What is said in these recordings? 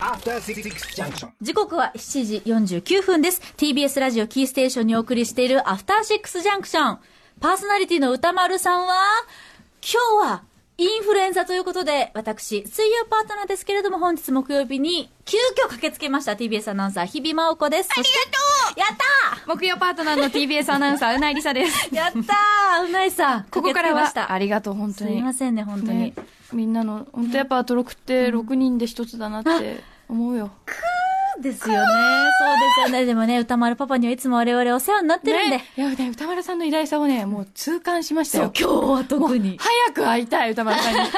After Six Junction. 時刻は7時49分です。TBS ラジオキーステーションにお送りしているアフターシックスジャンクション。パーソナリティの歌丸さんは、今日はインフルエンザということで、私、水曜パートナーですけれども、本日木曜日に急遽駆けつけました TBS アナウンサー、日比真央子です。ありがとうやった木曜パートナーの TBS アナウンサー、うないりさです。ー やったーうないさん、ここからは。ありがとう、本当に。すいませんね、本当に。ねみんなの、本当やっぱ、登録って6人で一つだなって思うよ。ですよね。そうですよね。でもね、歌丸パパにはいつも我々お世話になってるんで。ねいや、ね、歌丸さんの偉大さをね、もう痛感しましたよ、。今日は特に。早く会いたい、歌丸さんに。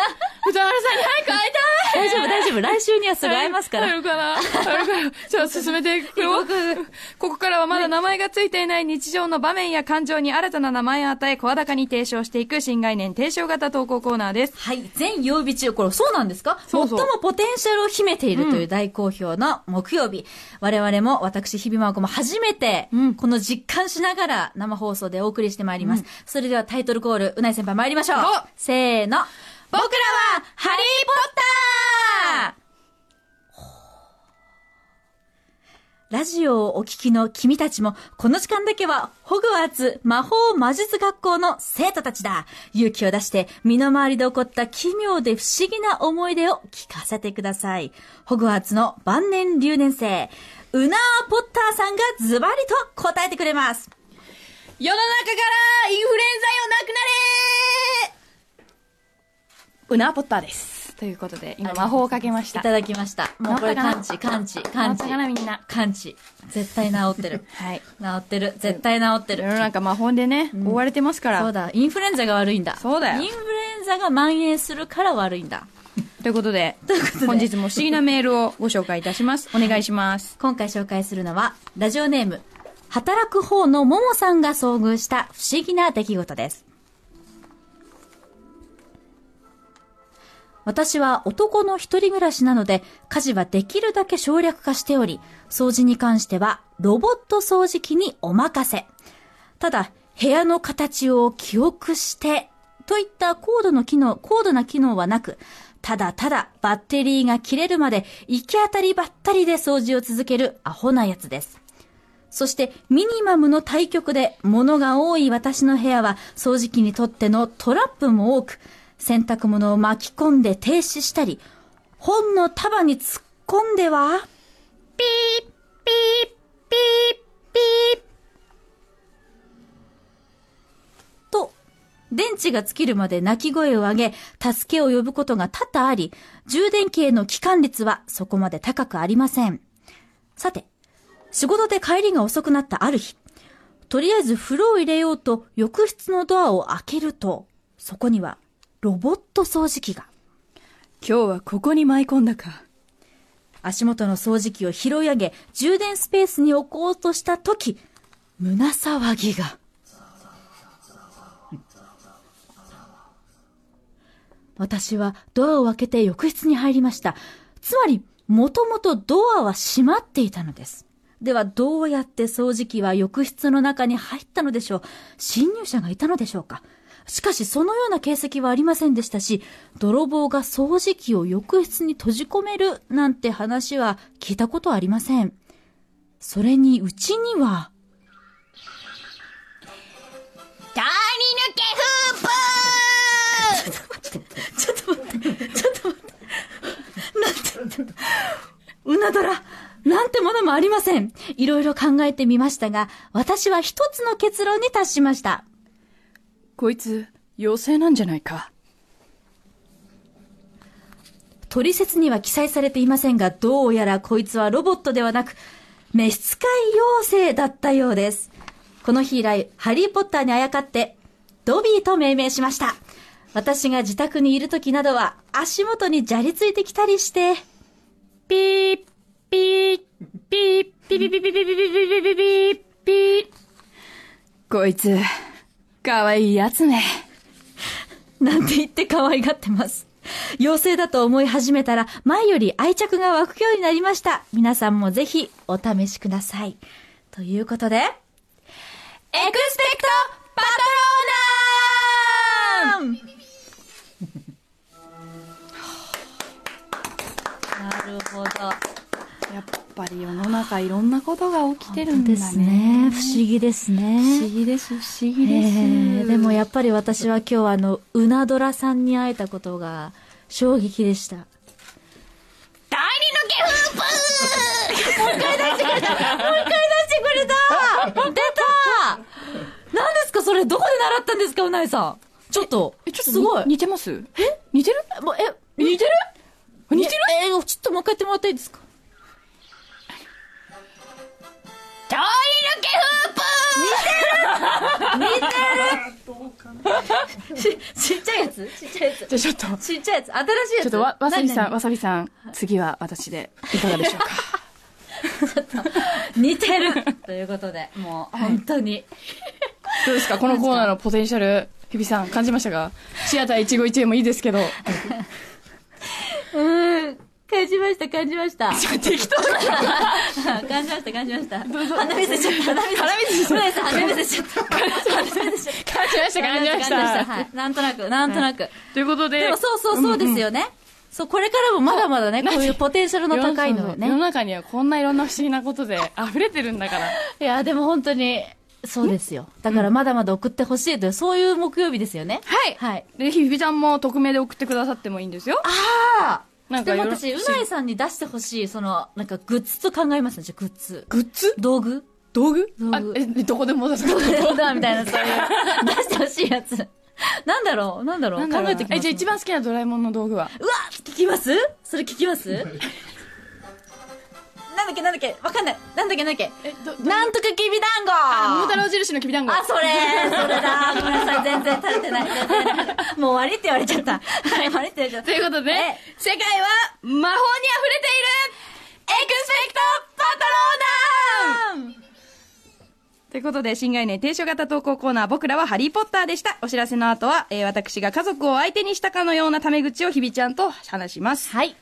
歌丸さんに早く会いたい大丈夫、大丈夫。来週にはすぐ会えますから。あるかなあるかなじゃあ進めていくよ。ここからはまだ名前がついていない日常の場面や感情に新たな名前を与え、声高に提唱していく新概念提唱型投稿コーナーです。はい。全曜日中、これそうなんですか？そうそう最もポテンシャルを秘めているという大好評の木曜日。我々も、私、日比真央子も初めて、うんこの実感しながら生放送でお送りしてまいります。それではタイトルコール、うない先輩参りましょうお。せーの。僕らは、ハリーポッターラジオをお聞きの君たちも、この時間だけは、ホグワーツ魔法魔術学校の生徒たちだ。勇気を出して、身の回りで起こった奇妙で不思議な思い出を聞かせてください。ホグワーツの晩年留年生、ウナー・ポッターさんがズバリと答えてくれます。世の中からインフルエンザよなくなれうなポッターです。ということで、今魔法をかけました。いただきました。もうこれ治ったかな？感知、感知、治感知った。かなみんな。感知。絶対治ってる。はい。治ってる。絶対治ってる。世の中魔法でね、追われてますから。そうだ。インフルエンザが悪いんだ。そうだよインフルエンザが蔓延するから悪いんだ。ということで、本日も不思議なメールをご紹介いたします。お願いします。今回紹介するのは、ラジオネーム、働く方のももさんが遭遇した不思議な出来事です。私は男の一人暮らしなので、家事はできるだけ省略化しており、掃除に関してはロボット掃除機にお任せ。ただ、部屋の形を記憶して、といった高度の機能、高度な機能はなく、ただただバッテリーが切れるまで行き当たりばったりで掃除を続けるアホなやつです。そしてミニマムの対極で物が多い私の部屋は掃除機にとってのトラップも多く、洗濯物を巻き込んで停止したり、本の束に突っ込んでは、ピー、ピー、ピー、ピー、と、電池が尽きるまで泣き声を上げ、助けを呼ぶことが多々あり、充電器への帰還率はそこまで高くありません。さて、仕事で帰りが遅くなったある日、とりあえず風呂を入れようと浴室のドアを開けると、そこにはロボット掃除機が。今日はここに舞い込んだか。足元の掃除機を拾い上げ、充電スペースに置こうとしたとき、胸騒ぎが。私はドアを開けて浴室に入りました。つまり、もともとドアは閉まっていたのです。では、どうやって掃除機は浴室の中に入ったのでしょう？侵入者がいたのでしょうか？しかし、そのような形跡はありませんでしたし、泥棒が掃除機を浴室に閉じ込めるなんて話は聞いたことはありません。それに、うちには、通り抜けフープちょっと待って、ちょっと待って。なんて、うなどら、なんてものもありません。いろいろ考えてみましたが、私は一つの結論に達しました。こいつ、妖精なんじゃないか。取説には記載されていませんが、どうやらこいつはロボットではなく、召使い妖精だったようです。この日以来、ハリーポッターにあやかって、ドビーと命名しました。私が自宅にいる時などは、足元にじゃりついてきたりして、ピー、ピー、ピー、ピー、ピー、ピー、ピー、ピー、ピー、ピー、ピー、ピー、ピー。こいつ、かわいいやつね。なんて言って可愛がってます。妖精だと思い始めたら、前より愛着が湧くようになりました。皆さんもぜひお試しください。ということで、エクスペクトパトローナム るほど。やっぱり世の中いろんなことが起きてるんだね。ですね。不思議ですね。不思議です、不思議です。えーでもやっぱり私は今日はあの、うなドラさんに会えたことが衝撃でした。第二のゲフープ もう一回出してくれた出た何ですかそれどこで習ったんですかうないさん。ちょっと、え、ちょっとすごい。似てます？え似てる？もうえ、似てる？似てる？え、えちょっともう一回やってもらっていいですか？第二のゲフープちちっちゃいやつちっちゃいやつ。じゃあちょっと、ちっちゃいやつ。新しいやつ。ちょっとわ、わさびさん、わさびさん、次は私で、いかがでしょうか々似てるということで、もう、本当に。どうですかこのコーナーのポテンシャル、日比さん、感じましたかシアター一期一会もいいですけど。うん。感じました、感じました。適当だ 感じました、感じました。鼻水ちゃった、鼻水。鼻水そうです、鼻水ちゃった。鼻水ちゃった。感じました、感じました。はい。なんとなく、なんとなく。ということで。でもそうそうそうですよね。そう、これからもまだまだね、こういうポテンシャルの高いのよ世のね。中にはこんないろんな不思議なことで溢れてるんだから。いや、でも本当に、そうですよ。だからまだまだ送ってほしいという、そういう木曜日ですよね。はいはい。で、ひびちゃんも匿名で送ってくださってもいいんですよ。ああなんかでも私、うないさんに出してほしい、その、なんかグッズと考えますね、じゃあグッズ。グッズ？道具。道具？道具。あ、え、どこでも出すか？どうだみたいな、そういう、出してほしいやつ。なんだろう？なんだろう？考えてきます。え、じゃあ一番好きなドラえもんの道具は？うわ聞きます？それ聞きます？だっけなんだっけわかんない。なんだっけなんだっけなんとかきびだんごあ、桃太郎印のきびだんご。あ、それそれだごめんなさい、全然垂れてない。もう終わりって言われちゃった。はい、終わりって言われちゃった。ということでえ、世界は魔法に溢れているエクスペクトパトローナムということで、新概念提唱型投稿コーナー、僕らはハリーポッターでした。お知らせの後は、えー私が家族を相手にしたかのようなタメ口を日比ちゃんと話します。はい。